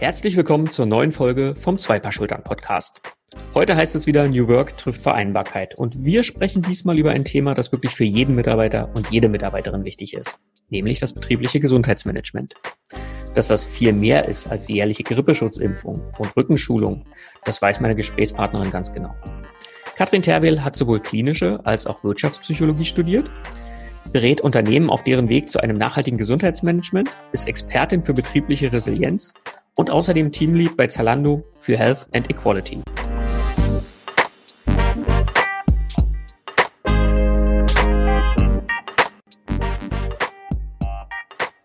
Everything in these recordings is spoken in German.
Herzlich willkommen zur neuen Folge vom Zweipaar Schultern Podcast. Heute heißt es wieder New Work trifft Vereinbarkeit und wir sprechen diesmal über ein Thema, das wirklich für jeden Mitarbeiter und jede Mitarbeiterin wichtig ist, nämlich das betriebliche Gesundheitsmanagement. Dass das viel mehr ist als jährliche Grippeschutzimpfung und Rückenschulung, das weiß meine Gesprächspartnerin ganz genau. Katrin Terwil hat sowohl klinische als auch Wirtschaftspsychologie studiert, berät Unternehmen auf deren Weg zu einem nachhaltigen Gesundheitsmanagement, ist Expertin für betriebliche Resilienz und außerdem Teamlead bei Zalando für Health and Equality.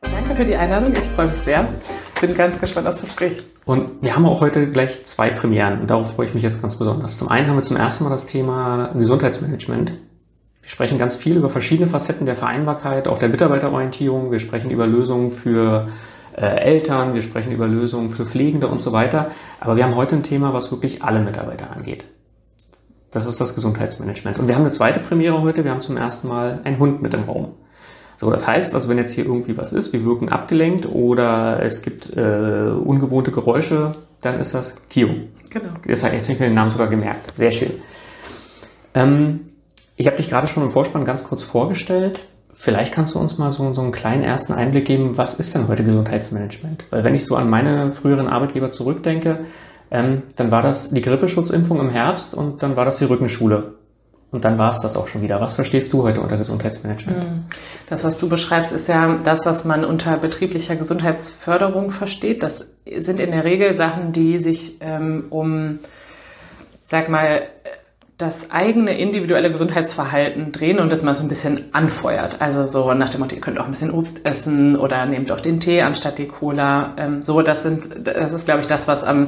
Danke für die Einladung. Ich freue mich sehr. Bin ganz gespannt aufs Gespräch. Und wir haben auch heute gleich zwei Premieren und darauf freue ich mich jetzt ganz besonders. Zum einen haben wir zum ersten Mal das Thema Gesundheitsmanagement. Wir sprechen ganz viel über verschiedene Facetten der Vereinbarkeit, auch der Mitarbeiterorientierung. Wir sprechen über Lösungen für äh, Eltern, wir sprechen über Lösungen für Pflegende und so weiter. Aber wir haben heute ein Thema, was wirklich alle Mitarbeiter angeht. Das ist das Gesundheitsmanagement. Und wir haben eine zweite Premiere heute. Wir haben zum ersten Mal einen Hund mit im Raum. So, das heißt, also wenn jetzt hier irgendwie was ist, wir wirken abgelenkt oder es gibt äh, ungewohnte Geräusche, dann ist das Kio. Genau. Das hat jetzt nicht den Namen sogar gemerkt. Sehr schön. Ähm, ich habe dich gerade schon im Vorspann ganz kurz vorgestellt. Vielleicht kannst du uns mal so, so einen kleinen ersten Einblick geben, was ist denn heute Gesundheitsmanagement? Weil wenn ich so an meine früheren Arbeitgeber zurückdenke, ähm, dann war das die Grippeschutzimpfung im Herbst und dann war das die Rückenschule. Und dann war es das auch schon wieder. Was verstehst du heute unter Gesundheitsmanagement? Hm. Das, was du beschreibst, ist ja das, was man unter betrieblicher Gesundheitsförderung versteht. Das sind in der Regel Sachen, die sich ähm, um, sag mal, das eigene individuelle Gesundheitsverhalten drehen und das mal so ein bisschen anfeuert. Also so nach dem Motto, ihr könnt auch ein bisschen Obst essen oder nehmt auch den Tee anstatt die Cola. Ähm, so, das sind, das ist, glaube ich, das, was am,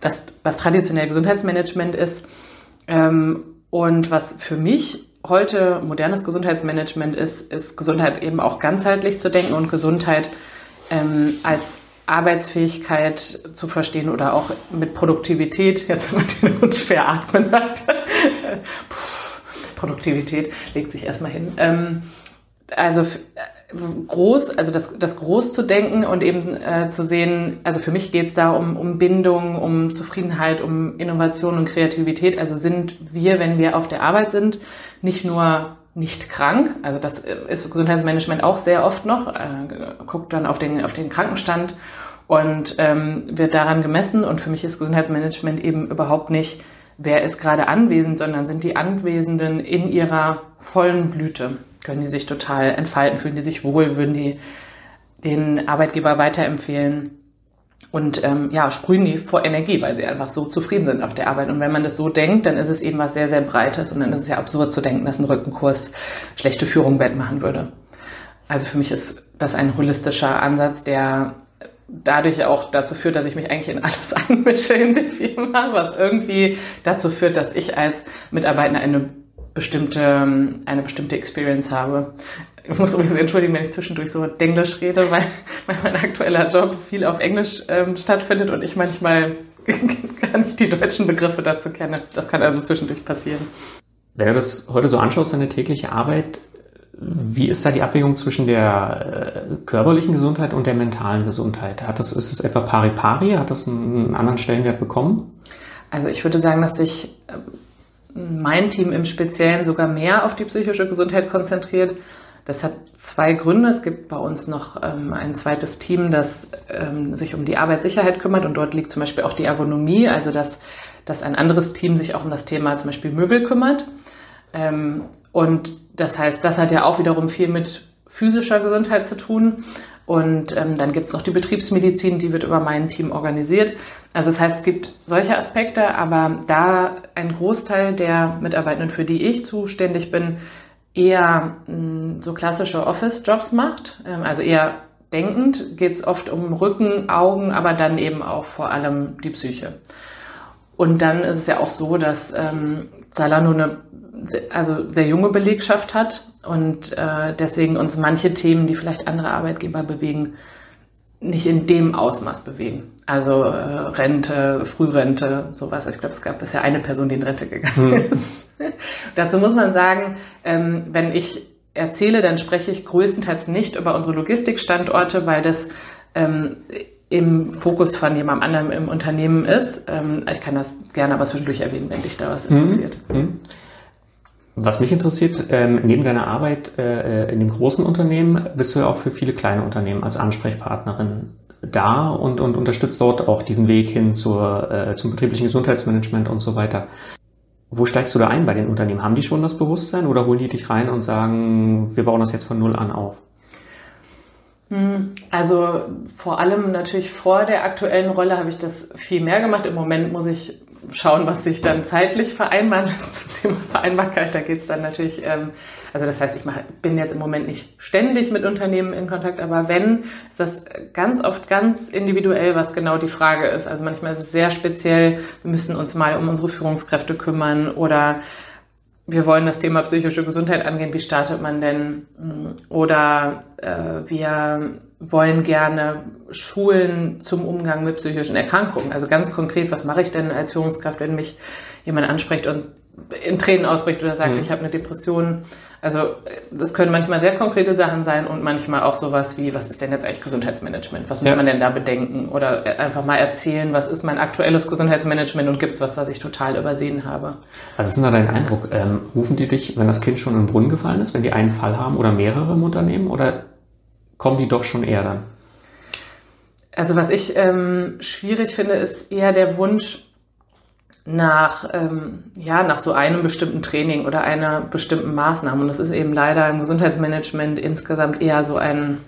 das, was traditionell Gesundheitsmanagement ist. Ähm, und was für mich heute modernes Gesundheitsmanagement ist, ist Gesundheit eben auch ganzheitlich zu denken und Gesundheit ähm, als Arbeitsfähigkeit zu verstehen oder auch mit Produktivität, jetzt wenn man den Hund schwer atmen hat, Produktivität legt sich erstmal hin. Ähm, also groß, also das, das groß zu denken und eben äh, zu sehen, also für mich geht es da um, um Bindung, um Zufriedenheit, um Innovation und Kreativität. Also sind wir, wenn wir auf der Arbeit sind, nicht nur nicht krank, also das ist Gesundheitsmanagement auch sehr oft noch, äh, guckt dann auf den, auf den Krankenstand und ähm, wird daran gemessen. Und für mich ist Gesundheitsmanagement eben überhaupt nicht, wer ist gerade anwesend, sondern sind die Anwesenden in ihrer vollen Blüte. Können die sich total entfalten, fühlen die sich wohl, würden die den Arbeitgeber weiterempfehlen und ähm, ja, sprühen die vor Energie, weil sie einfach so zufrieden sind auf der Arbeit. Und wenn man das so denkt, dann ist es eben was sehr, sehr Breites und dann ist es ja absurd zu denken, dass ein Rückenkurs schlechte Führung wettmachen würde. Also für mich ist das ein holistischer Ansatz, der dadurch auch dazu führt, dass ich mich eigentlich in alles einmische in der Firma, was irgendwie dazu führt, dass ich als Mitarbeiter eine bestimmte, eine bestimmte Experience habe. Ich muss übrigens entschuldigen, wenn ich zwischendurch so Englisch rede, weil, weil mein aktueller Job viel auf Englisch ähm, stattfindet und ich manchmal gar nicht die deutschen Begriffe dazu kenne. Das kann also zwischendurch passieren. Wenn du das heute so anschaust, deine tägliche Arbeit, wie ist da die Abwägung zwischen der äh, körperlichen Gesundheit und der mentalen Gesundheit? Hat das, ist es etwa pari pari? Hat das einen anderen Stellenwert bekommen? Also ich würde sagen, dass sich ähm, mein Team im Speziellen sogar mehr auf die psychische Gesundheit konzentriert. Das hat zwei Gründe. Es gibt bei uns noch ähm, ein zweites Team, das ähm, sich um die Arbeitssicherheit kümmert und dort liegt zum Beispiel auch die Ergonomie, also dass, dass ein anderes Team sich auch um das Thema zum Beispiel Möbel kümmert. Ähm, und das heißt, das hat ja auch wiederum viel mit physischer Gesundheit zu tun. Und ähm, dann gibt es noch die Betriebsmedizin, die wird über mein Team organisiert. Also das heißt, es gibt solche Aspekte, aber da ein Großteil der Mitarbeitenden, für die ich zuständig bin, eher mh, hm, so klassische Office-Jobs macht, ähm, also eher denkend, geht es oft um Rücken, Augen, aber dann eben auch vor allem die Psyche. Und dann ist es ja auch so, dass ähm, Zalando eine also sehr junge Belegschaft hat und äh, deswegen uns manche Themen, die vielleicht andere Arbeitgeber bewegen, nicht in dem Ausmaß bewegen. Also äh, Rente, Frührente, sowas. Ich glaube, es gab bisher eine Person, die in Rente gegangen hm. ist. Dazu muss man sagen, ähm, wenn ich erzähle, dann spreche ich größtenteils nicht über unsere Logistikstandorte, weil das ähm, im Fokus von jemand anderem im Unternehmen ist. Ähm, ich kann das gerne aber zwischendurch erwähnen, wenn dich da was interessiert. Mhm. Was mich interessiert, ähm, neben deiner Arbeit äh, in dem großen Unternehmen bist du ja auch für viele kleine Unternehmen als Ansprechpartnerin da und, und unterstützt dort auch diesen Weg hin zur, äh, zum betrieblichen Gesundheitsmanagement und so weiter. Wo steigst du da ein bei den Unternehmen? Haben die schon das Bewusstsein oder holen die dich rein und sagen, wir bauen das jetzt von Null an auf? Also vor allem natürlich vor der aktuellen Rolle habe ich das viel mehr gemacht. Im Moment muss ich schauen, was sich dann zeitlich vereinbaren lässt zum Thema Vereinbarkeit. Da geht es dann natürlich, ähm, also das heißt, ich mach, bin jetzt im Moment nicht ständig mit Unternehmen in Kontakt, aber wenn, ist das ganz oft ganz individuell, was genau die Frage ist. Also manchmal ist es sehr speziell, wir müssen uns mal um unsere Führungskräfte kümmern oder wir wollen das Thema psychische Gesundheit angehen, wie startet man denn? Oder äh, wir wollen gerne Schulen zum Umgang mit psychischen Erkrankungen. Also ganz konkret, was mache ich denn als Führungskraft, wenn mich jemand anspricht und in Tränen ausbricht oder sagt, mhm. ich habe eine Depression. Also das können manchmal sehr konkrete Sachen sein und manchmal auch sowas wie, was ist denn jetzt eigentlich Gesundheitsmanagement? Was muss ja. man denn da bedenken? Oder einfach mal erzählen, was ist mein aktuelles Gesundheitsmanagement und gibt es was, was ich total übersehen habe? Was ist denn da dein Eindruck? Ähm, rufen die dich, wenn das Kind schon in den Brunnen gefallen ist, wenn die einen Fall haben oder mehrere im Unternehmen oder kommen die doch schon eher dann? Also was ich ähm, schwierig finde, ist eher der Wunsch, nach, ähm, ja, nach so einem bestimmten Training oder einer bestimmten Maßnahme. Und das ist eben leider im Gesundheitsmanagement insgesamt eher so ein,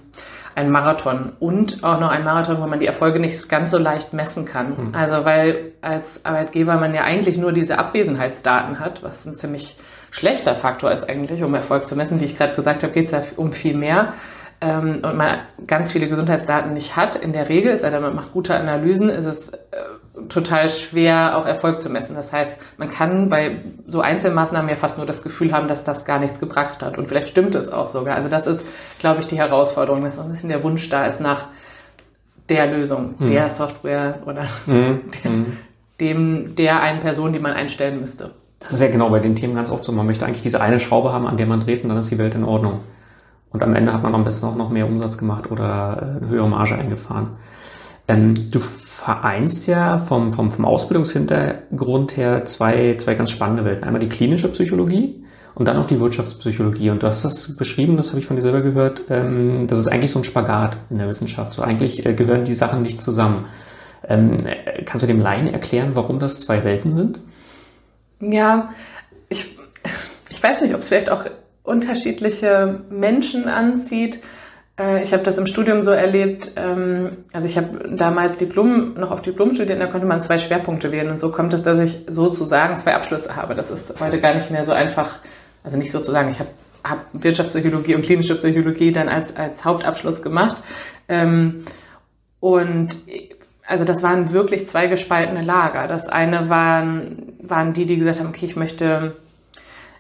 ein Marathon und auch noch ein Marathon, wo man die Erfolge nicht ganz so leicht messen kann. Mhm. Also weil als Arbeitgeber man ja eigentlich nur diese Abwesenheitsdaten hat, was ein ziemlich schlechter Faktor ist eigentlich, um Erfolg zu messen. Wie ich gerade gesagt habe, geht es ja um viel mehr ähm, und man ganz viele Gesundheitsdaten nicht hat, in der Regel, ist, also man macht gute Analysen, ist es äh, total schwer, auch Erfolg zu messen. Das heißt, man kann bei so Einzelmaßnahmen ja fast nur das Gefühl haben, dass das gar nichts gebracht hat. Und vielleicht stimmt es auch sogar. Also das ist, glaube ich, die Herausforderung, dass so ein bisschen der Wunsch da ist nach der Lösung, mhm. der Software oder mhm. der, hm. dem, der einen Person, die man einstellen müsste. Das ist ja genau bei den Themen ganz oft so. Man möchte eigentlich diese eine Schraube haben, an der man dreht und dann ist die Welt in Ordnung. Und am Ende hat man am besten auch noch mehr Umsatz gemacht oder äh, eine höhere Marge eingefahren. Ähm, du vereinst ja vom, vom, vom Ausbildungshintergrund her zwei, zwei ganz spannende Welten. Einmal die klinische Psychologie und dann auch die Wirtschaftspsychologie. Und du hast das beschrieben, das habe ich von dir selber gehört, ähm, das ist eigentlich so ein Spagat in der Wissenschaft. So eigentlich äh, gehören die Sachen nicht zusammen. Ähm, kannst du dem Laien erklären, warum das zwei Welten sind? Ja, ich, ich weiß nicht, ob es vielleicht auch unterschiedliche Menschen anzieht. Äh, ich habe das im Studium so erlebt, ähm, also ich habe damals Diplom, noch auf Diplom studiert, da konnte man zwei Schwerpunkte wählen und so kommt es, dass ich sozusagen zwei Abschlüsse habe. Das ist heute gar nicht mehr so einfach, also nicht sozusagen, ich habe hab Wirtschaftspsychologie und klinische Psychologie dann als, als Hauptabschluss gemacht. Ähm, und also das waren wirklich zwei gespaltene Lager. Das eine waren, waren die, die gesagt haben, okay, ich möchte,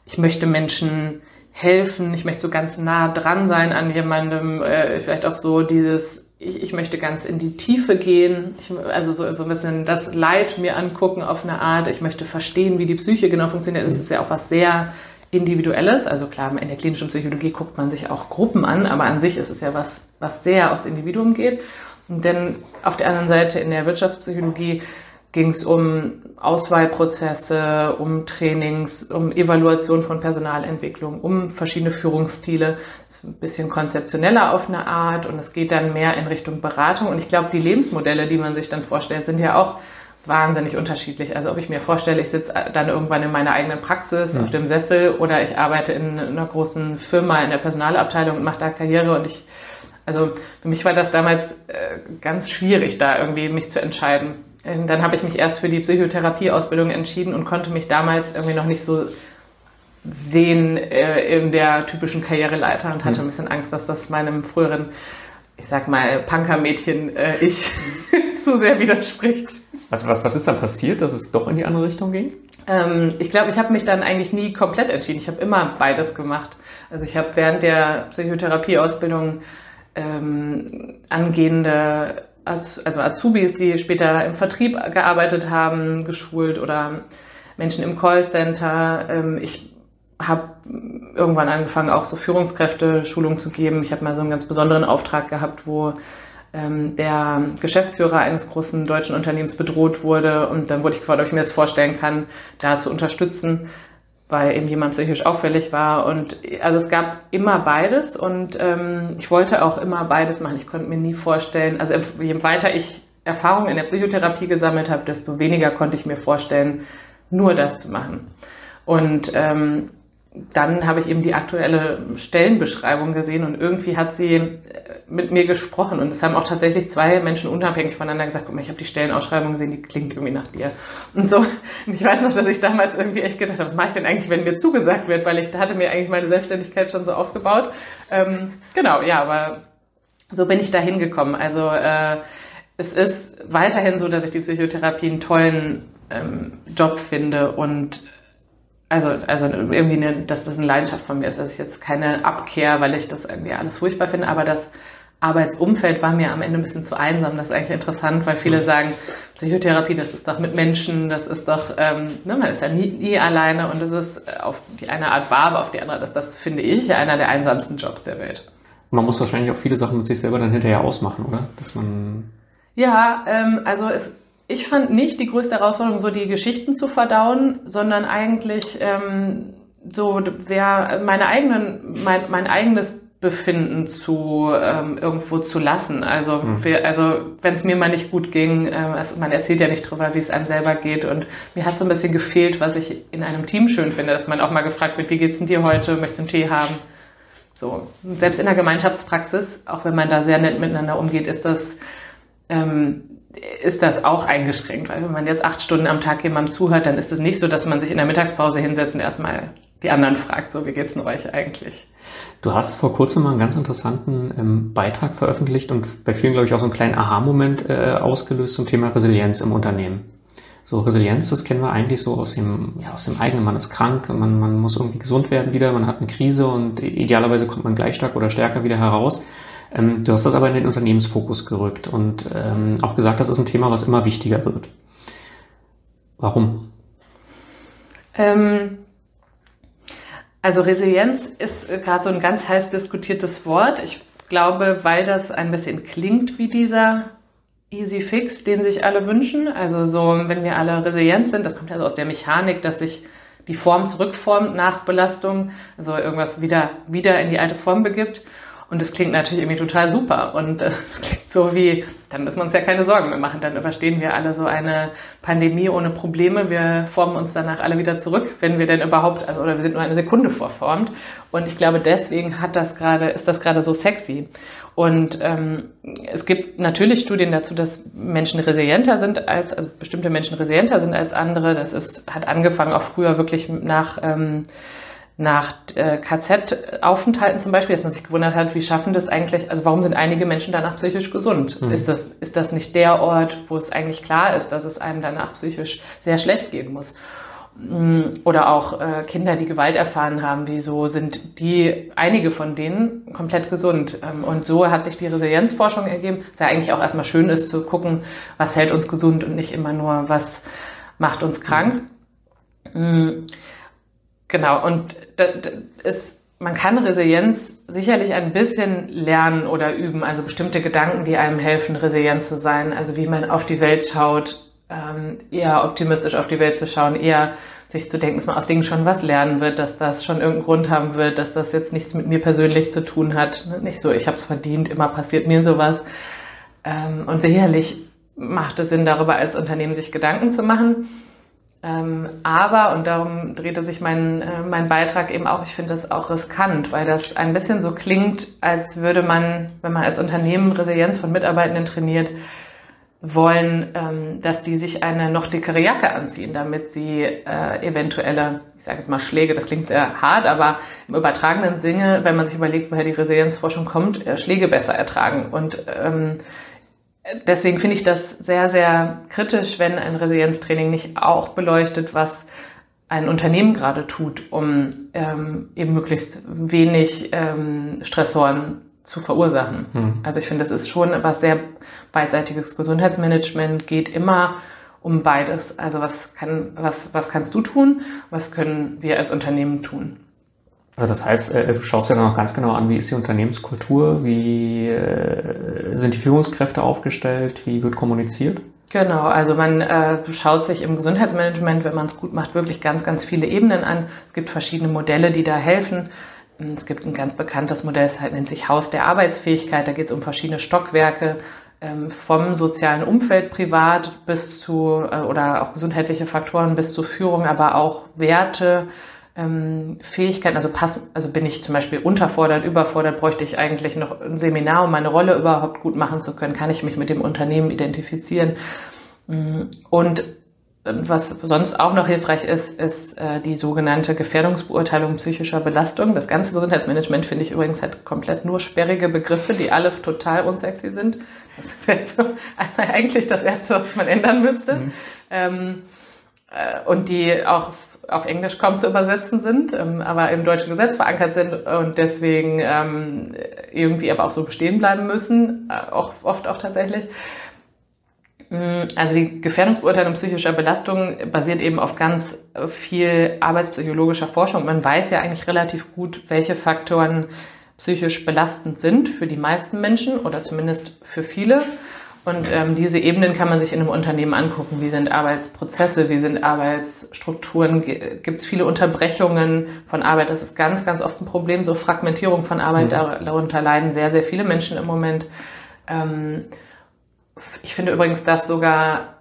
ich möchte Menschen helfen, ich möchte so ganz nah dran sein an jemandem, äh, vielleicht auch so dieses, ich, ich möchte ganz in die Tiefe gehen, ich, also so, so ein bisschen das Leid mir angucken auf eine Art, ich möchte verstehen, wie die Psyche genau funktioniert. Das ist ja auch was sehr Individuelles. Also klar, in der klinischen Psychologie guckt man sich auch Gruppen an, aber an sich ist es ja was, was sehr aufs Individuum geht. Denn auf der anderen Seite in der Wirtschaftspsychologie ging es um Auswahlprozesse, um Trainings, um Evaluation von Personalentwicklung, um verschiedene Führungsstile. Das ist ein bisschen konzeptioneller auf eine Art und es geht dann mehr in Richtung Beratung. Und ich glaube, die Lebensmodelle, die man sich dann vorstellt, sind ja auch wahnsinnig unterschiedlich. Also ob ich mir vorstelle, ich sitze dann irgendwann in meiner eigenen Praxis ja. auf dem Sessel oder ich arbeite in einer großen Firma in der Personalabteilung und mache da Karriere und ich, also für mich war das damals äh, ganz schwierig, da irgendwie mich zu entscheiden dann habe ich mich erst für die Psychotherapieausbildung entschieden und konnte mich damals irgendwie noch nicht so sehen äh, in der typischen Karriereleiter und hatte mhm. ein bisschen Angst, dass das meinem früheren, ich sag mal, Punkermädchen äh, ich zu sehr widerspricht. Was, was, was ist dann passiert, dass es doch in die andere Richtung ging? Ähm, ich glaube, ich habe mich dann eigentlich nie komplett entschieden. Ich habe immer beides gemacht. Also ich habe während der Psychotherapieausbildung ähm, angehende also Azubis, die später im Vertrieb gearbeitet haben, geschult oder Menschen im Callcenter. Ähm, ich habe irgendwann angefangen, auch so Führungskräfte Schulung zu geben. Ich habe mal so einen ganz besonderen Auftrag gehabt, wo ähm, der Geschäftsführer eines großen deutschen Unternehmens bedroht wurde. Und dann wurde ich gefragt, ob ich mir das vorstellen kann, da zu unterstützen, weil eben jemand psychisch auffällig war. Und also es gab immer beides und ähm, ich wollte auch immer beides machen. Ich konnte mir nie vorstellen, also je weiter ich Erfahrung in der Psychotherapie gesammelt habe, desto weniger konnte ich mir vorstellen, nur das zu machen. Und ähm, dann habe ich eben die aktuelle Stellenbeschreibung gesehen und irgendwie hat sie mit mir gesprochen. Und es haben auch tatsächlich zwei Menschen unabhängig voneinander gesagt, guck mal, ich habe die Stellenausschreibung gesehen, die klingt irgendwie nach dir. Und so, und ich weiß noch, dass ich damals irgendwie echt gedacht habe, was mache ich denn eigentlich, wenn mir zugesagt wird, weil ich hatte mir eigentlich meine Selbstständigkeit schon so aufgebaut. Ähm, genau, ja, aber so bin ich da hingekommen. Also äh, es ist weiterhin so, dass ich die Psychotherapie einen tollen ähm, Job finde und also, also irgendwie, eine, dass das eine Leidenschaft von mir ist. Das ist jetzt keine Abkehr, weil ich das irgendwie alles furchtbar finde, aber das Arbeitsumfeld war mir am Ende ein bisschen zu einsam. Das ist eigentlich interessant, weil viele sagen, Psychotherapie, das ist doch mit Menschen, das ist doch, ähm, ne, man ist ja nie, nie alleine und das ist auf die eine Art wahr, aber auf die andere, das, das finde ich einer der einsamsten Jobs der Welt. Man muss wahrscheinlich auch viele Sachen mit sich selber dann hinterher ausmachen, oder? Dass man ja, ähm, also es ich fand nicht die größte Herausforderung, so die Geschichten zu verdauen, sondern eigentlich ähm, so wer meine eigenen, mein, mein eigenes Befinden zu ähm, irgendwo zu lassen. Also, mhm. wir, also wenn es mir mal nicht gut ging, äh, es, man erzählt ja nicht drüber, wie es einem selber geht. Und mir hat so ein bisschen gefehlt, was ich in einem Team schön finde, dass man auch mal gefragt wird, wie geht's denn dir heute? Möchtest du einen Tee haben? So, selbst in der Gemeinschaftspraxis, auch wenn man da sehr nett miteinander umgeht, ist das ähm, ist das auch eingeschränkt, weil wenn man jetzt acht Stunden am Tag jemandem zuhört, dann ist es nicht so, dass man sich in der Mittagspause hinsetzt und erstmal die anderen fragt, so wie geht's denn euch eigentlich? Du hast vor kurzem mal einen ganz interessanten ähm, Beitrag veröffentlicht und bei vielen, glaube ich, auch so einen kleinen Aha-Moment äh, ausgelöst zum Thema Resilienz im Unternehmen. So Resilienz, das kennen wir eigentlich so aus dem, ja, aus dem eigenen, man ist krank, man, man muss irgendwie gesund werden wieder, man hat eine Krise und idealerweise kommt man gleich stark oder stärker wieder heraus. Ähm, du hast das aber in den Unternehmensfokus gerückt und ähm, auch gesagt, das ist ein Thema, was immer wichtiger wird. Warum? Ähm, also Resilienz ist gerade so ein ganz heiß diskutiertes Wort. Ich glaube, weil das ein bisschen klingt wie dieser Easy Fix, den sich alle wünschen. Also so, wenn wir alle resilient sind, das kommt ja so aus der Mechanik, dass sich die Form zurückformt nach Belastung, also irgendwas wieder, wieder in die alte Form begibt. Und das klingt natürlich irgendwie total super. Und es klingt so wie, dann müssen wir uns ja keine Sorgen mehr machen. Dann überstehen wir alle so eine Pandemie ohne Probleme. Wir formen uns danach alle wieder zurück, wenn wir denn überhaupt, also, oder wir sind nur eine Sekunde vorformt. Und ich glaube, deswegen hat das gerade, ist das gerade so sexy. Und ähm, es gibt natürlich Studien dazu, dass Menschen resilienter sind als, also bestimmte Menschen resilienter sind als andere. Das ist, hat angefangen auch früher wirklich nach, ähm, nach äh, KZ-Aufenthalten zum Beispiel, dass man sich gewundert hat, wie schaffen das eigentlich, also warum sind einige Menschen danach psychisch gesund? Mhm. Ist, das, ist das nicht der Ort, wo es eigentlich klar ist, dass es einem danach psychisch sehr schlecht gehen muss? Mm, oder auch äh, Kinder, die Gewalt erfahren haben, wieso sind die, einige von denen, komplett gesund? Ähm, und so hat sich die Resilienzforschung ergeben, dass ja eigentlich auch erstmal schön ist zu gucken, was hält uns gesund und nicht immer nur, was macht uns krank. Mhm. Genau, und das ist, man kann Resilienz sicherlich ein bisschen lernen oder üben, also bestimmte Gedanken, die einem helfen, resilient zu sein, also wie man auf die Welt schaut, ähm, eher optimistisch auf die Welt zu schauen, eher sich zu denken, dass man aus Dingen schon was lernen wird, dass das schon irgendeinen Grund haben wird, dass das jetzt nichts mit mir persönlich zu tun hat. Nicht so, ich habe es verdient, immer passiert mir sowas. Ähm, und sicherlich macht es Sinn, darüber als Unternehmen sich Gedanken zu machen. Ähm, aber, und darum drehte sich mein, äh, mein Beitrag eben auch, ich finde das auch riskant, weil das ein bisschen so klingt, als würde man, wenn man als Unternehmen Resilienz von Mitarbeitenden trainiert, wollen, ähm, dass die sich eine noch dickere Jacke anziehen, damit sie äh, eventuelle, ich sage jetzt mal Schläge, das klingt sehr hart, aber im übertragenen Sinne, wenn man sich überlegt, woher die Resilienzforschung kommt, äh, Schläge besser ertragen. Und ähm, deswegen finde ich das sehr, sehr kritisch, wenn ein Resilienztraining nicht auch beleuchtet, was ein Unternehmen gerade tut, um ähm, eben möglichst wenig ähm, Stressoren zu verursachen. Hm. Also ich finde, das ist schon was sehr beidseitiges Gesundheitsmanagement, geht immer um beides. Also was kann, was, was kannst du tun? Was können wir als Unternehmen tun? Also das heißt, äh, du schaust ja dann auch ganz genau an, wie ist die Unternehmenskultur, wie äh, sind die Führungskräfte aufgestellt, wie wird kommuniziert? Genau, also man äh, schaut sich im Gesundheitsmanagement, wenn man es gut macht, wirklich ganz, ganz viele Ebenen an. Es gibt verschiedene Modelle, die da helfen. Es gibt ein ganz bekanntes Modell, das nennt sich Haus der Arbeitsfähigkeit. Da geht es um verschiedene Stockwerke ähm, vom sozialen Umfeld privat bis zu äh, oder auch gesundheitliche Faktoren bis zur Führung, aber auch Werte, ähm, Fähigkeiten, also passen, also bin ich zum Beispiel unterfordert, überfordert, bräuchte ich eigentlich noch ein Seminar, um meine Rolle überhaupt gut machen zu können, kann ich mich mit dem Unternehmen identifizieren. Mm, und was sonst auch noch hilfreich ist, ist äh, die sogenannte Gefährdungsbeurteilung psychischer Belastung. Das ganze Gesundheitsmanagement finde ich übrigens hat komplett nur sperrige Begriffe, die alle total unsexy sind. Das wäre so eigentlich das Erste, was man ändern müsste. Mhm. Ähm, äh, und die auch auf Englisch kaum zu übersetzen sind, ähm, aber im deutschen Gesetz verankert sind und deswegen ähm, irgendwie aber auch so bestehen bleiben müssen, äh, auch oft auch tatsächlich. Mm, also die Gefährdungsbeurteilung psychischer Belastung basiert eben auf ganz viel arbeitspsychologischer Forschung. Man weiß ja eigentlich relativ gut, welche Faktoren psychisch belastend sind für die meisten Menschen oder zumindest für viele. Und ähm, diese Ebenen kann man sich in einem Unternehmen angucken. Wie sind Arbeitsprozesse, wie sind Arbeitsstrukturen? Gibt es viele Unterbrechungen von Arbeit? Das ist ganz, ganz oft ein Problem. So Fragmentierung von Arbeit, mhm. darunter leiden sehr, sehr viele Menschen im Moment. Ähm, ich finde übrigens das sogar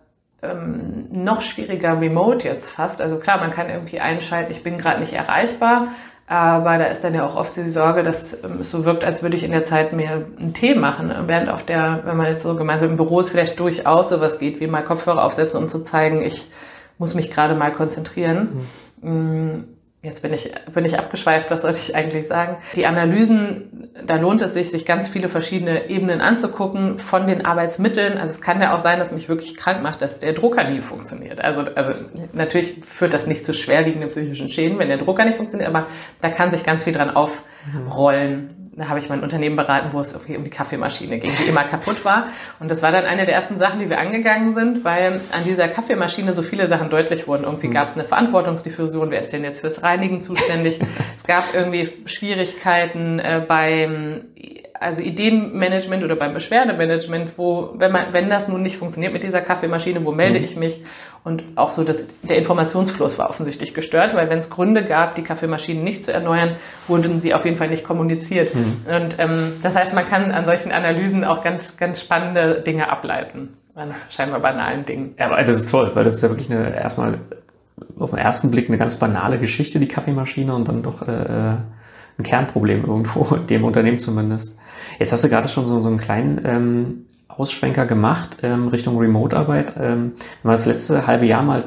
ähm, noch schwieriger remote jetzt fast. Also klar, man kann irgendwie einschalten, ich bin gerade nicht erreichbar. Aber da ist dann ja auch oft die Sorge, dass ähm, es so wirkt, als würde ich in der Zeit mehr einen Tee machen. Während auf der, wenn man jetzt so gemeinsam im Büro ist, vielleicht durchaus sowas geht, wie mal Kopfhörer aufsetzen, um zu zeigen, ich muss mich gerade mal konzentrieren. Mhm. Jetzt bin ich, bin ich abgeschweift, was sollte ich eigentlich sagen? Die Analysen, da lohnt es sich, sich ganz viele verschiedene Ebenen anzugucken von den Arbeitsmitteln. Also es kann ja auch sein, dass mich wirklich krank macht, dass der Drucker nie funktioniert. Also, also natürlich führt das nicht zu schwerwiegenden psychischen Schäden, wenn der Drucker nicht funktioniert, aber da kann sich ganz viel dran aufrollen da habe ich mein Unternehmen beraten, wo es irgendwie um die Kaffeemaschine ging, die immer kaputt war. Und das war dann eine der ersten Sachen, die wir angegangen sind, weil an dieser Kaffeemaschine so viele Sachen deutlich wurden. Irgendwie mhm. gab es eine Verantwortungsdiffusion, wer ist denn jetzt fürs Reinigen zuständig? es gab irgendwie Schwierigkeiten äh, beim also Ideenmanagement oder beim Beschwerdemanagement, wo, wenn man, wenn das nun nicht funktioniert mit dieser Kaffeemaschine, wo melde mhm. ich mich? Und auch so, dass der Informationsfluss war offensichtlich gestört, weil wenn es Gründe gab, die Kaffeemaschinen nicht zu erneuern, wurden sie auf jeden Fall nicht kommuniziert. Mhm. Und ähm, das heißt, man kann an solchen Analysen auch ganz, ganz spannende Dinge ableiten. An scheinbar banalen Dingen. Ja, aber das ist toll, weil das ist ja wirklich eine erstmal auf den ersten Blick eine ganz banale Geschichte, die Kaffeemaschine, und dann doch äh, ein Kernproblem irgendwo, dem Unternehmen zumindest. Jetzt hast du gerade schon so, so einen kleinen ähm, Ausschwenker gemacht ähm, Richtung Remote-Arbeit. Ähm, wenn wir das letzte halbe Jahr mal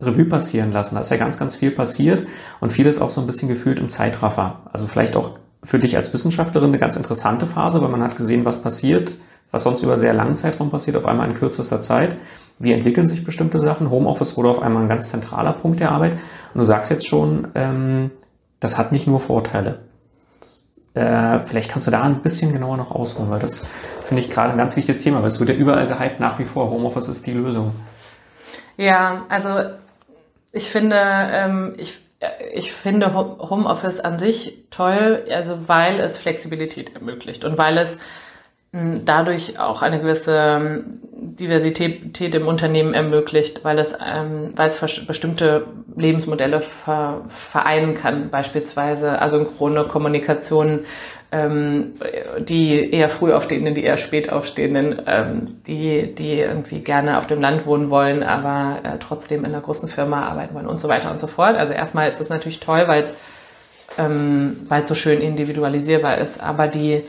Revue passieren lassen, da ist ja ganz, ganz viel passiert und vieles auch so ein bisschen gefühlt im Zeitraffer. Also vielleicht auch für dich als Wissenschaftlerin eine ganz interessante Phase, weil man hat gesehen, was passiert, was sonst über sehr langen Zeitraum passiert, auf einmal in kürzester Zeit. Wie entwickeln sich bestimmte Sachen? Homeoffice wurde auf einmal ein ganz zentraler Punkt der Arbeit. Und du sagst jetzt schon, ähm, das hat nicht nur Vorteile. Äh, vielleicht kannst du da ein bisschen genauer noch ausholen, weil das finde ich gerade ein ganz wichtiges Thema, weil es wird ja überall gehypt nach wie vor. Homeoffice ist die Lösung. Ja, also ich finde, ähm, ich, ich finde Homeoffice an sich toll, also weil es Flexibilität ermöglicht und weil es dadurch auch eine gewisse ähm, Diversität im Unternehmen ermöglicht, weil es, ähm, weil es bestimmte Lebensmodelle ver vereinen kann, beispielsweise asynchrone Kommunikation, ähm, die eher früh aufstehenden, die eher spät aufstehenden, ähm, die, die irgendwie gerne auf dem Land wohnen wollen, aber äh, trotzdem in einer großen Firma arbeiten wollen und so weiter und so fort. Also erstmal ist das natürlich toll, weil es ähm, weil es so schön individualisierbar ist, aber die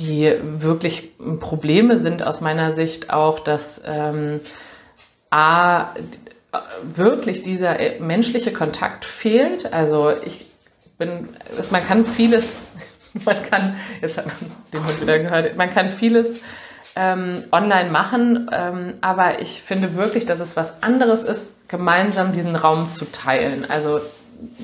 die wirklich Probleme sind aus meiner Sicht auch, dass ähm, A, wirklich dieser menschliche Kontakt fehlt. Also ich bin, man kann vieles, man kann, jetzt hat man den Hund wieder gehört, man kann vieles ähm, online machen, ähm, aber ich finde wirklich, dass es was anderes ist, gemeinsam diesen Raum zu teilen. Also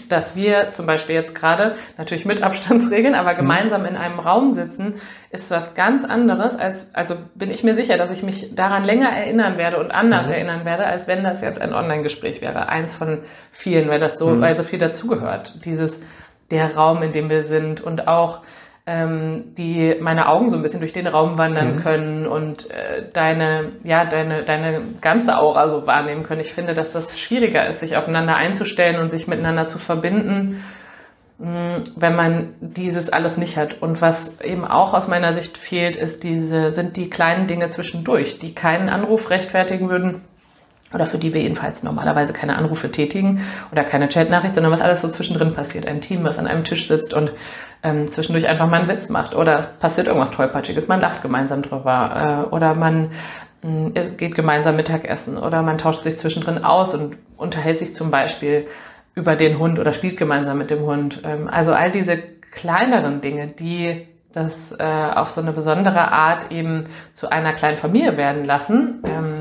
dass wir zum Beispiel jetzt gerade natürlich mit Abstandsregeln, aber mhm. gemeinsam in einem Raum sitzen, ist was ganz anderes, als, also bin ich mir sicher, dass ich mich daran länger erinnern werde und anders mhm. erinnern werde, als wenn das jetzt ein Online-Gespräch wäre. Eins von vielen, weil das so, mhm. weil so viel dazugehört. Dieses der Raum, in dem wir sind und auch ähm, die meine Augen so ein bisschen durch den Raum wandern mhm. können und äh, deine, ja, deine, deine ganze Aura so wahrnehmen können. Ich finde, dass das schwieriger ist, sich aufeinander einzustellen und sich miteinander zu verbinden, mh, mm, wenn man dieses alles nicht hat. Und was eben auch aus meiner Sicht fehlt, ist diese, sind die kleinen Dinge zwischendurch, die keinen Anruf rechtfertigen würden oder für die wir jedenfalls normalerweise keine Anrufe tätigen oder keine Chatnachricht, sondern was alles so zwischendrin passiert. Ein Team, was an einem Tisch sitzt und ähm, zwischendurch einfach mal einen Witz macht oder es passiert irgendwas Tollpatschiges, man lacht gemeinsam drüber äh, oder man äh, geht gemeinsam Mittagessen oder man tauscht sich zwischendrin aus und unterhält sich zum Beispiel über den Hund oder spielt gemeinsam mit dem Hund. Ähm, also all diese kleineren Dinge, die das äh, auf so eine besondere Art eben zu einer kleinen Familie werden lassen. Ähm,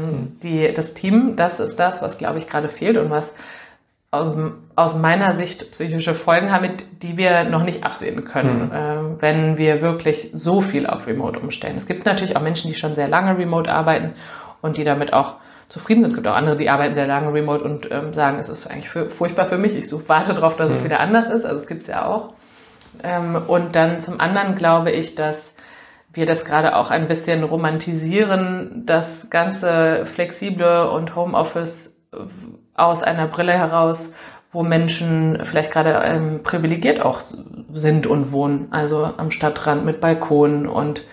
die, das Team, das ist das, was, glaube ich, gerade fehlt und was aus, aus, meiner Sicht psychische Folgen haben, die wir noch nicht absehen können, mhm. äh, wenn wir wirklich so viel auf Remote umstellen. Es gibt natürlich auch Menschen, die schon sehr lange Remote arbeiten und die damit auch zufrieden sind. Es gibt auch andere, die arbeiten sehr lange remote und ähm, sagen, es ist eigentlich für, furchtbar für mich. Ich suche, warte darauf, dass mhm. es wieder anders ist. Also es gibt es ja auch. Ähm, und dann zum anderen glaube ich, dass wir das gerade auch ein bisschen romantisieren, das ganze flexible und Homeoffice äh, aus einer Brille heraus, wo Menschen vielleicht gerade ähm, privilegiert auch sind und wohnen, also am Stadtrand mit Balkonen und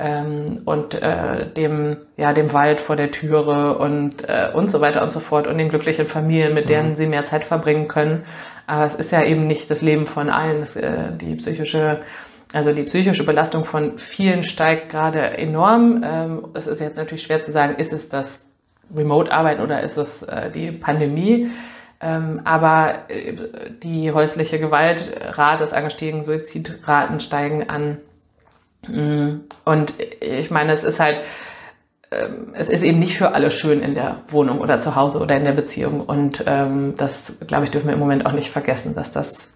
ähm, und äh, dem ja dem Wald vor der Türe und äh, und so weiter und so fort und den glücklichen Familien, mit denen mhm. sie mehr Zeit verbringen können. Aber es ist ja eben nicht das Leben von allen. Das, äh, die psychische also die psychische Belastung von vielen steigt gerade enorm. Ähm, es ist jetzt natürlich schwer zu sagen, ist es das Remote-Arbeiten oder ist es äh, die Pandemie? Ähm, aber äh, die häusliche Gewaltrate ist angestiegen, Suizidraten steigen an. Mm, und ich meine, es ist halt, ähm, es ist eben nicht für alle schön in der Wohnung oder zu Hause oder in der Beziehung. Und das, glaube ich, dürfen wir im Moment auch nicht vergessen, dass das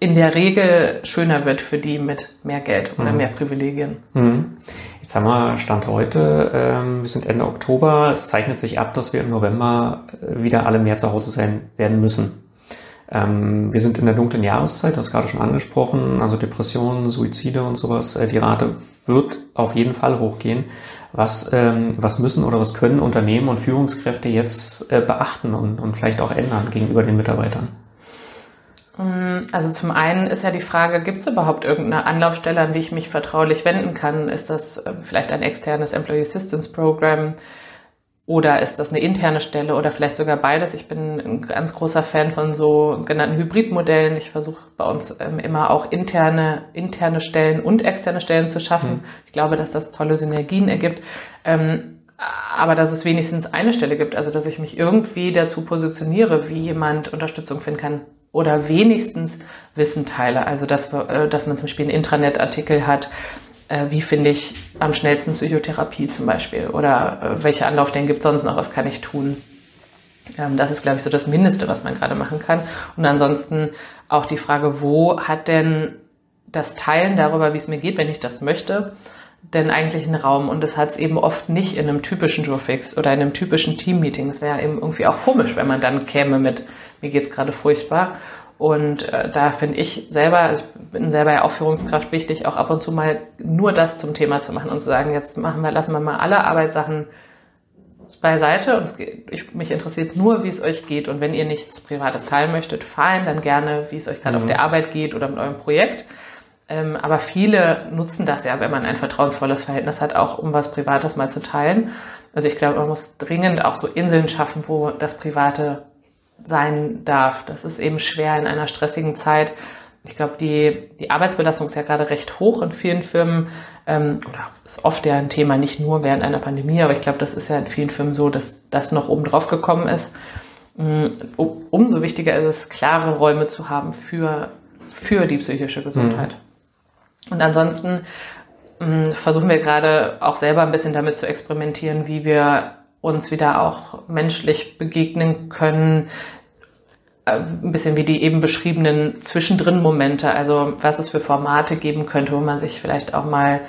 in der Regel schöner wird für die mit mehr Geld oder mhm. mehr Privilegien. Mhm. Jetzt haben wir Stand heute, ähm, wir sind Ende Oktober. Es zeichnet sich ab, dass wir im November äh, wieder alle mehr zu Hause sein werden müssen. Ähm, wir sind in der dunklen Jahreszeit, du hast gerade schon angesprochen, also Depressionen, Suizide und sowas. Äh, die Rate wird auf jeden Fall hochgehen. Was, ähm, was müssen oder was können Unternehmen und Führungskräfte jetzt äh, beachten und, und vielleicht auch ändern gegenüber den Mitarbeitern? Mm, also zum einen ist ja die Frage, gibt es überhaupt irgendeine Anlaufstelle, an die ich mich vertraulich wenden kann? Ist das ähm, vielleicht ein externes Employee Assistance Program? Oder ist das eine interne Stelle oder vielleicht sogar beides? Ich bin ein ganz großer Fan von so genannten Hybridmodellen. Ich versuche bei uns ähm, immer auch interne, interne Stellen und externe Stellen zu schaffen. Mhm. Ich glaube, dass das tolle Synergien ergibt. Ähm, aber dass es wenigstens eine Stelle gibt, also dass ich mich irgendwie dazu positioniere, wie jemand Unterstützung finden kann oder wenigstens Wissen teile. Also dass, äh, dass man zum Beispiel einen Intranet-Artikel hat, äh, wie finde ich am schnellsten Psychotherapie zum Beispiel oder äh, welche Anlaufstellen gibt es sonst noch, was kann ich tun. Ähm, das ist, glaube ich, so das Mindeste, was man gerade machen kann. Und ansonsten auch die Frage, wo hat denn das Teilen darüber, wie es mir geht, wenn ich das möchte, denn eigentlich einen Raum? Und das hat es eben oft nicht in einem typischen Jurfix oder in einem typischen Teammeeting. Es wäre eben irgendwie auch komisch, wenn man dann käme mit, mir geht es gerade furchtbar. Und äh, da finde ich selber, ich bin selber ja auch Führungskraft wichtig, auch ab und zu mal nur das zum Thema zu machen und zu sagen, jetzt machen wir, lassen wir mal alle Arbeitssachen beiseite und geht, ich, mich interessiert nur, wie es euch geht. Und wenn ihr nichts Privates teilen möchtet, fein, dann gerne, wie es euch gerade mhm. auf der Arbeit geht oder mit eurem Projekt. Ähm, aber viele nutzen das ja, wenn man ein vertrauensvolles Verhältnis hat, auch um was Privates mal zu teilen. Also ich glaube, man muss dringend auch so Inseln schaffen, wo das Private sein darf. Das ist eben schwer in einer stressigen Zeit. Ich glaube, die, die Arbeitsbelastung ist ja gerade recht hoch in vielen Firmen ähm, oder ist oft ja ein Thema, nicht nur während einer Pandemie, aber ich glaube, das ist ja in vielen Firmen so, dass das noch oben drauf gekommen ist. Um, mm, umso wichtiger ist es, klare Räume zu haben für, für die psychische Gesundheit. Mhm. Und ansonsten mh, mm, versuchen wir gerade auch selber ein bisschen damit zu experimentieren, wie wir uns wieder auch menschlich begegnen können. Äh, ein bisschen wie die eben beschriebenen Zwischendrin-Momente, also was es für Formate geben könnte, wo man sich vielleicht auch mal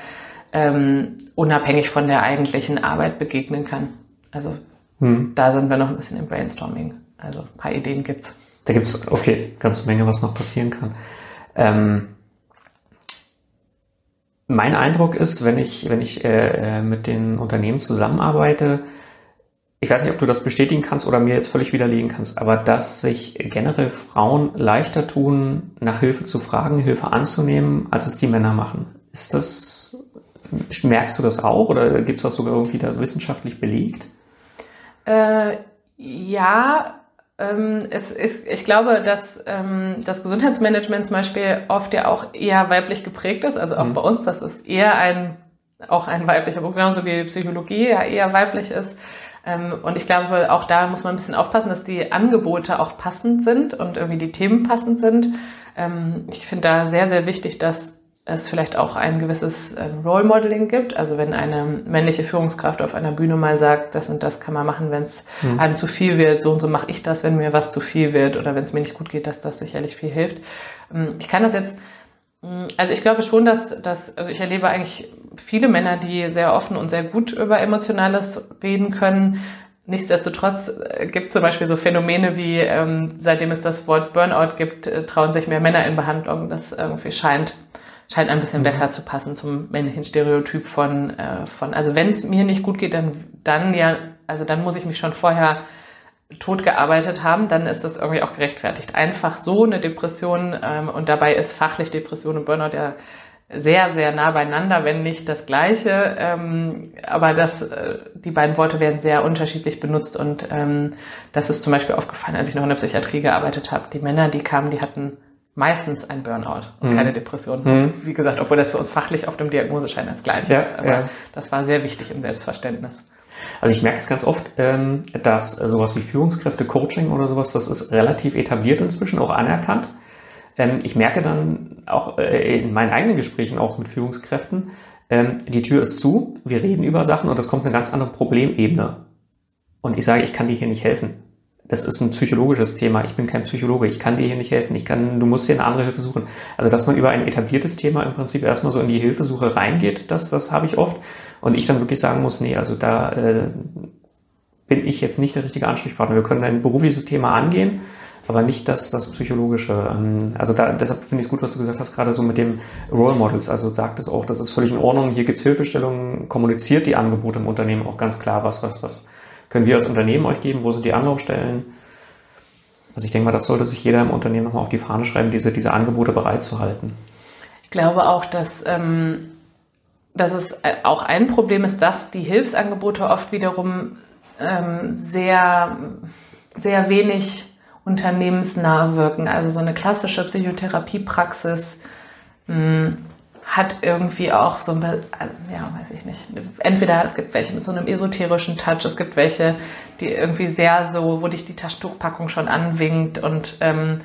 ähm, unabhängig von der eigentlichen Arbeit begegnen kann. Also hm. da sind wir noch ein bisschen im Brainstorming. Also ein paar Ideen gibt's. Da gibt's okay, ganze Menge, was noch passieren kann. Ähm, mein Eindruck ist, wenn ich, wenn ich äh, äh, mit den Unternehmen zusammenarbeite, ich weiß nicht, ob du das bestätigen kannst oder mir jetzt völlig widerlegen kannst, aber dass sich generell Frauen leichter tun, nach Hilfe zu fragen, Hilfe anzunehmen, als es die Männer machen. Ist das, merkst du das auch oder gibt es das sogar irgendwie da wissenschaftlich belegt? Äh, ja, ähm, es ist, ich glaube, dass ähm, das Gesundheitsmanagement zum Beispiel oft ja auch eher weiblich geprägt ist, also auch mhm. bei uns, dass es eher ein, auch ein weiblicher genauso wie Psychologie ja eher weiblich ist. Ähm, und ich glaube, auch da muss man ein bisschen aufpassen, dass die Angebote auch passend sind und irgendwie die Themen passend sind. Ähm, ich finde da sehr, sehr wichtig, dass es vielleicht auch ein gewisses ähm, Role Modeling gibt. Also wenn eine männliche Führungskraft auf einer Bühne mal sagt, das und das kann man machen, wenn es mhm. einem zu viel wird, so und so mache ich das, wenn mir was zu viel wird oder wenn es mir nicht gut geht, dass das sicherlich viel hilft. Ähm, ich kann das jetzt, mm, also ich glaube schon, dass, dass also ich erlebe eigentlich viele Männer, die sehr offen und sehr gut über Emotionales reden können. Nichtsdestotrotz äh, gibt es zum Beispiel so Phänomene wie, ähm, seitdem es das Wort Burnout gibt, äh, trauen sich mehr Männer in Behandlung. Das irgendwie scheint scheint ein bisschen mhm. besser zu passen zum männlichen Stereotyp von, äh, von also wenn es mir nicht gut geht, dann, dann ja, also dann muss ich mich schon vorher tot gearbeitet haben, dann ist das irgendwie auch gerechtfertigt. Einfach so eine Depression ähm, und dabei ist fachlich Depression und Burnout ja sehr, sehr nah beieinander, wenn nicht das Gleiche. Ähm, aber das, äh, die beiden Worte werden sehr unterschiedlich benutzt und ähm, das ist zum Beispiel aufgefallen, als ich noch in der Psychiatrie gearbeitet habe. Die Männer, die kamen, die hatten meistens ein Burnout und mhm. keine Depression. Mhm. Wie gesagt, obwohl das für uns fachlich auf dem Diagnoseschein das Gleiche ja, ist. Aber ja. das war sehr wichtig im Selbstverständnis. Also ich merke es ganz oft, ähm, dass sowas wie Führungskräfte, Coaching oder sowas, das ist relativ etabliert inzwischen, auch anerkannt. Ähm, ich merke dann auch äh, in meinen eigenen Gesprächen auch mit Führungskräften, ähm, die Tür ist zu, wir reden über Sachen und es kommt eine ganz andere Problemebene. Und ich sage, ich kann dir hier nicht helfen das ist ein psychologisches Thema. Ich bin kein Psychologe. Ich kann dir hier nicht helfen. Ich kann, du musst dir eine andere Hilfe suchen. Also, dass man über ein etabliertes Thema im Prinzip erstmal so in die Hilfesuche reingeht, das, das habe ich oft. Und ich dann wirklich sagen muss, nee, also da äh, bin ich jetzt nicht der richtige Ansprechpartner. Wir können ein berufliches Thema angehen, aber nicht das, das psychologische. Ähm, also da, deshalb finde ich es gut, was du gesagt hast, gerade so mit dem Role Models. Also sagt es auch, das ist völlig in Ordnung. Hier gibt's Hilfestellungen, kommuniziert die Angebote im Unternehmen auch ganz klar, was, was, was können wir als Unternehmen euch geben? Wo sind die Anlaufstellen? Also ich denke mal, das sollte sich jeder im Unternehmen nochmal auf die Fahne schreiben, diese, diese Angebote bereitzuhalten. Ich glaube auch, dass, ähm, dass es auch ein Problem ist, dass die Hilfsangebote oft wiederum ähm, sehr, sehr wenig unternehmensnah wirken. Also so eine klassische Psychotherapiepraxis mh, hm, hat irgendwie auch so ein, also, ja, weiß ich nicht. Entweder es gibt welche mit so einem esoterischen Touch, es gibt welche, die irgendwie sehr so, wo dich die Taschentuchpackung schon anwinkt und ähm,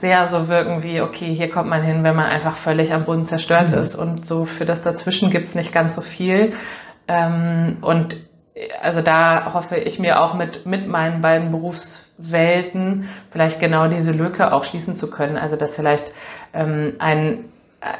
sehr so wirken wie, okay, hier kommt man hin, wenn man einfach völlig am Boden zerstört mhm. ist. Und so für das Dazwischen gibt's nicht ganz so viel. Ähm, und also da hoffe ich mir auch mit, mit meinen beiden Berufswelten vielleicht genau diese Lücke auch schließen zu können. Also dass vielleicht ähm, ein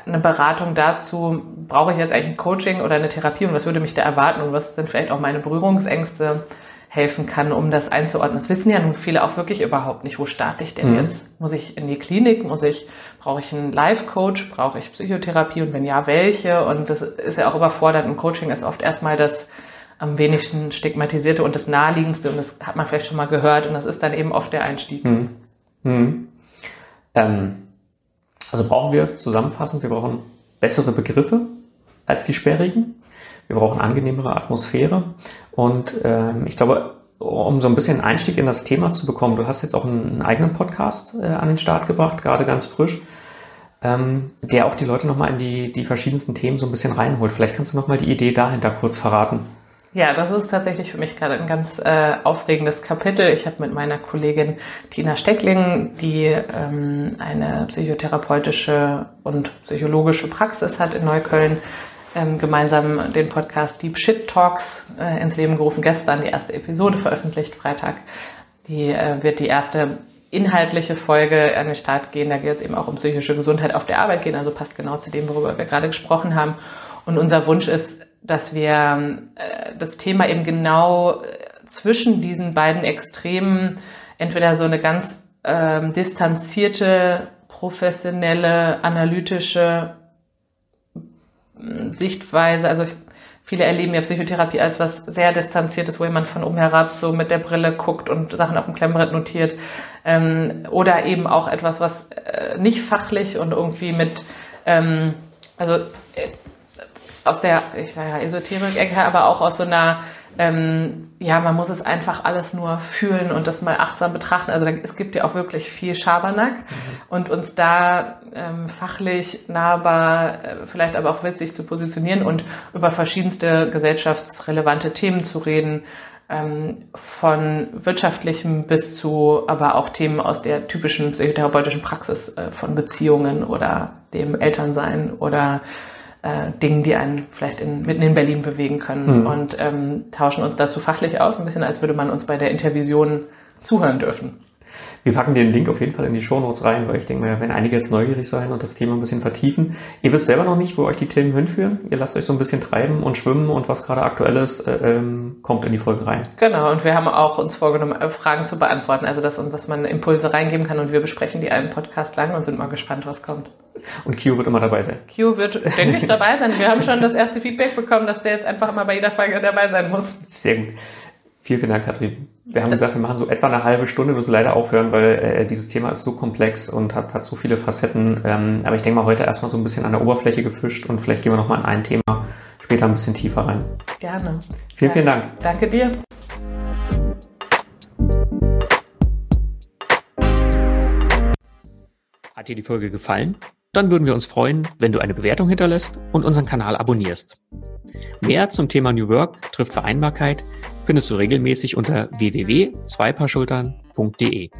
eine Beratung dazu, brauche ich jetzt eigentlich ein Coaching oder eine Therapie und was würde mich da erwarten und was dann vielleicht auch meine Berührungsängste helfen kann, um das einzuordnen. Das wissen ja nun viele auch wirklich überhaupt nicht. Wo starte ich denn mhm. jetzt? Muss ich in die Klinik? Muss ich, brauche ich einen Life-Coach? Brauche ich Psychotherapie? Und wenn ja, welche? Und das ist ja auch überfordert. Ein Coaching ist oft erstmal das am wenigsten stigmatisierte und das naheliegendste und das hat man vielleicht schon mal gehört und das ist dann eben oft der Einstieg. Mhm. Mhm. Ähm also brauchen wir zusammenfassend, wir brauchen bessere Begriffe als die sperrigen. Wir brauchen angenehmere Atmosphäre. Und ähm, ich glaube, um so ein bisschen Einstieg in das Thema zu bekommen, du hast jetzt auch einen, eigenen Podcast äh, an den Start gebracht, gerade ganz frisch, ähm, der auch die Leute nochmal in die, die verschiedensten Themen so ein bisschen reinholt. Vielleicht kannst du nochmal die Idee dahinter kurz verraten. Ja, das ist tatsächlich für mich gerade ein ganz äh, aufregendes Kapitel. Ich habe mit meiner Kollegin Tina Steckling, die ähm, eine psychotherapeutische und psychologische Praxis hat in Neukölln, ähm, gemeinsam den Podcast Deep Shit Talks äh, ins Leben gerufen. Gestern die erste Episode veröffentlicht, Freitag. Die äh, wird die erste inhaltliche Folge an den Start gehen. Da geht es eben auch um psychische Gesundheit auf der Arbeit gehen, also passt genau zu dem, worüber wir gerade gesprochen haben. Und unser Wunsch ist, dass wir äh, das Thema eben genau äh, zwischen diesen beiden Extremen entweder so eine ganz ähm, distanzierte professionelle, analytische Sichtweise. Also viele erleben ja Psychotherapie als was sehr distanziertes, wo jemand von oben herab so mit der Brille guckt und Sachen auf dem Klemmbrett notiert. Ähm, oder eben auch etwas, was äh, nicht fachlich und irgendwie mit, ähm, also äh, aus der, ich sage ja, Esoterik-Ecke, aber auch aus so einer ähm, ja, man muss es einfach alles nur fühlen und das mal achtsam betrachten. Also es gibt ja auch wirklich viel Schabernack mhm. und uns da ähm, fachlich nahbar, äh, vielleicht aber auch witzig zu positionieren und über verschiedenste gesellschaftsrelevante Themen zu reden, ähm, von wirtschaftlichem bis zu, aber auch Themen aus der typischen psychotherapeutischen Praxis äh, von Beziehungen oder dem Elternsein oder äh, Dingen, die einen vielleicht in, mitten in Berlin bewegen können mhm. und ähm, tauschen uns dazu fachlich aus, ein bisschen als würde man uns bei der Intervision zuhören dürfen. Wir packen den Link auf jeden Fall in die Shownotes rein, weil ich denke mal, wenn einige jetzt neugierig sein und das Thema ein bisschen vertiefen. Ihr wisst selber noch nicht, wo euch die Themen hinführen. Ihr lasst euch so ein bisschen treiben und schwimmen und was gerade aktuell ist, äh, ähm, kommt in die Folge rein. Genau, und wir haben auch uns vorgenommen, äh, Fragen zu beantworten, also dass, dass man Impulse reingeben kann und wir besprechen die einen Podcast lang und sind mal gespannt, was kommt. Und Q wird immer dabei sein. Q wird, denke ich, dabei sein. Wir haben schon das erste Feedback bekommen, dass der jetzt einfach immer bei jeder Frage dabei sein muss. Sehr gut. Vielen, vielen Dank, Katrin. Wir haben das gesagt, wir machen so etwa eine halbe Stunde, müssen leider aufhören, weil äh, dieses Thema ist so komplex und hat, hat so viele Facetten. Ähm, aber ich denke mal, heute erstmal so ein bisschen an der Oberfläche gefischt und vielleicht gehen wir nochmal in ein Thema später ein bisschen tiefer rein. Gerne. Vielen, ja. vielen Dank. Danke dir. Hat dir die Folge gefallen? Dann würden wir uns freuen, wenn du eine Bewertung hinterlässt und unseren Kanal abonnierst. Mehr zum Thema New Work trifft Vereinbarkeit findest du regelmäßig unter www.zweipaarschultern.de.